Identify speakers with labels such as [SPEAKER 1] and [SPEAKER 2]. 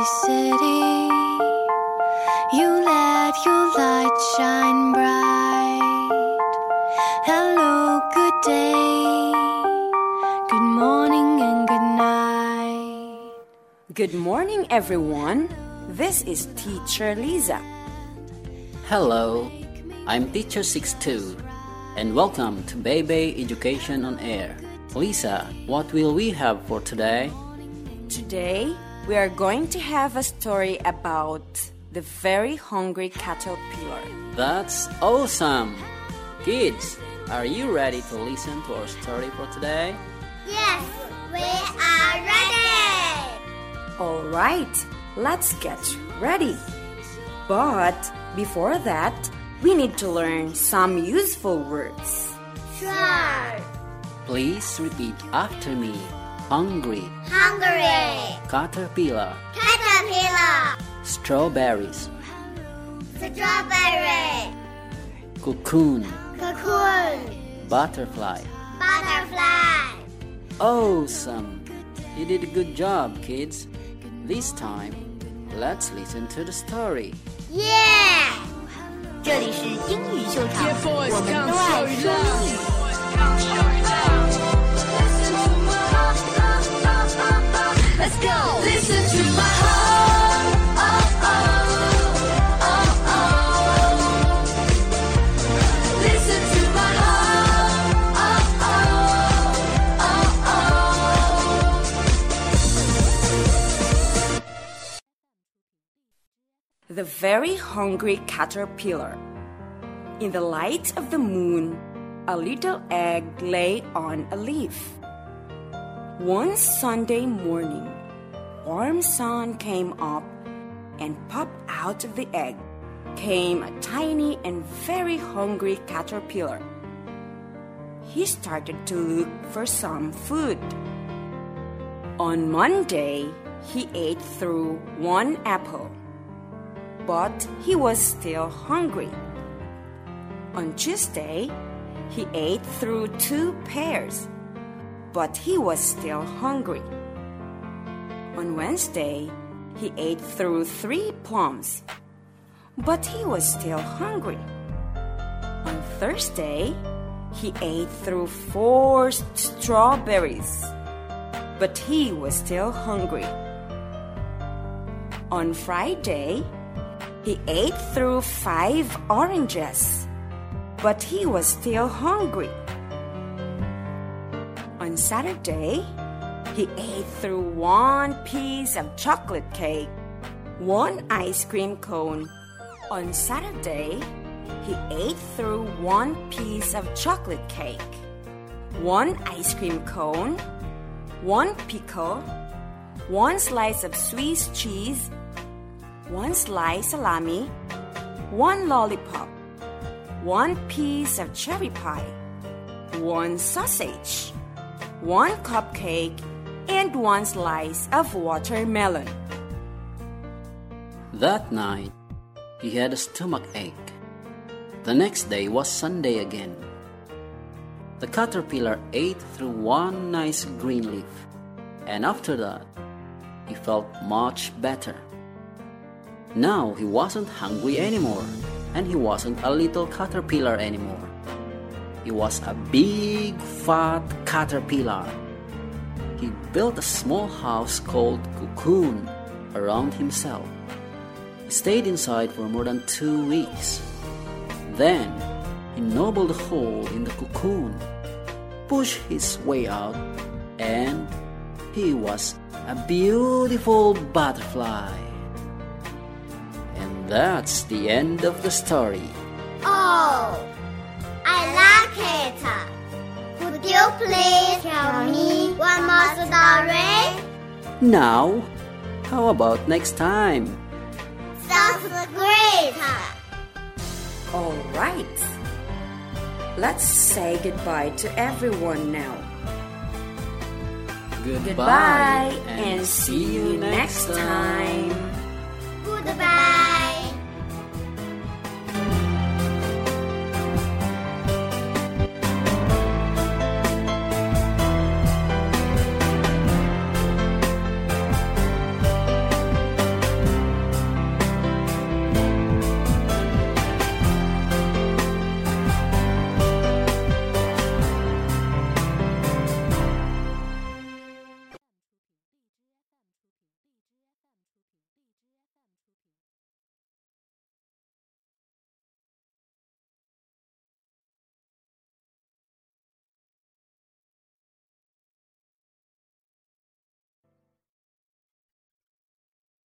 [SPEAKER 1] busy city. You let your light shine bright. Hello, good day. Good morning and good night.
[SPEAKER 2] Good morning, everyone. This is Teacher Liza.
[SPEAKER 3] Hello, I'm Teacher Sixto and welcome to Baby Education on Air. Liza, what will we have for today?
[SPEAKER 2] Today, we are going to have a story about the very hungry caterpillar.
[SPEAKER 3] That's awesome! Kids, are you ready to listen to our story for today?
[SPEAKER 4] Yes, we are ready.
[SPEAKER 2] All right, let's get ready. But before that, we need to learn some useful words.
[SPEAKER 4] Sure.
[SPEAKER 3] Please repeat after me. Hungry,
[SPEAKER 4] Hungry.
[SPEAKER 3] caterpillar,
[SPEAKER 4] Caterpillar.
[SPEAKER 3] strawberries,
[SPEAKER 4] Strawberry.
[SPEAKER 3] cocoon,
[SPEAKER 4] Cocoon.
[SPEAKER 3] butterfly.
[SPEAKER 4] Butterfly.
[SPEAKER 3] Awesome! You did a good job, kids. This time, let's listen to the story.
[SPEAKER 4] Yeah.
[SPEAKER 5] 这里是英语秀场，我们都爱说英语。
[SPEAKER 2] The very hungry caterpillar. In the light of the moon, a little egg lay on a leaf. One Sunday morning, warm sun came up and popped out of the egg came a tiny and very hungry caterpillar. He started to look for some food. On Monday, he ate through one apple, but he was still hungry. On Tuesday, he ate through two pears, but he was still hungry. On Wednesday, he ate through three plums, but he was still hungry. On Thursday, he ate through four strawberries, but he was still hungry. On Friday, he ate through five oranges, but he was still hungry. On Saturday, he ate through one piece of chocolate cake, one ice cream cone. On Saturday, he ate through one piece of chocolate cake, one ice cream cone, one pickle, one slice of Swiss cheese, one slice salami, one lollipop, one piece of cherry pie, one sausage, one cupcake, and one slice of watermelon.
[SPEAKER 3] That night, he had a stomach ache. The next day was Sunday again. The caterpillar ate through one nice green leaf, and after that, he felt much better. Now he wasn't hungry anymore, and he wasn't a little caterpillar anymore. He was a big, fat caterpillar. He built a small house called cocoon around himself. He stayed inside for more than two weeks. Then he nobbled a hole in the cocoon, pushed his way out, and he was a beautiful butterfly. And that's the end of the story.
[SPEAKER 4] Oh, I like it. Could you please tell me one more story?
[SPEAKER 3] Now, how about next time?
[SPEAKER 4] Sounds great.
[SPEAKER 2] All right. Let's say goodbye to everyone now. Goodbye and see you next time.
[SPEAKER 4] Goodbye.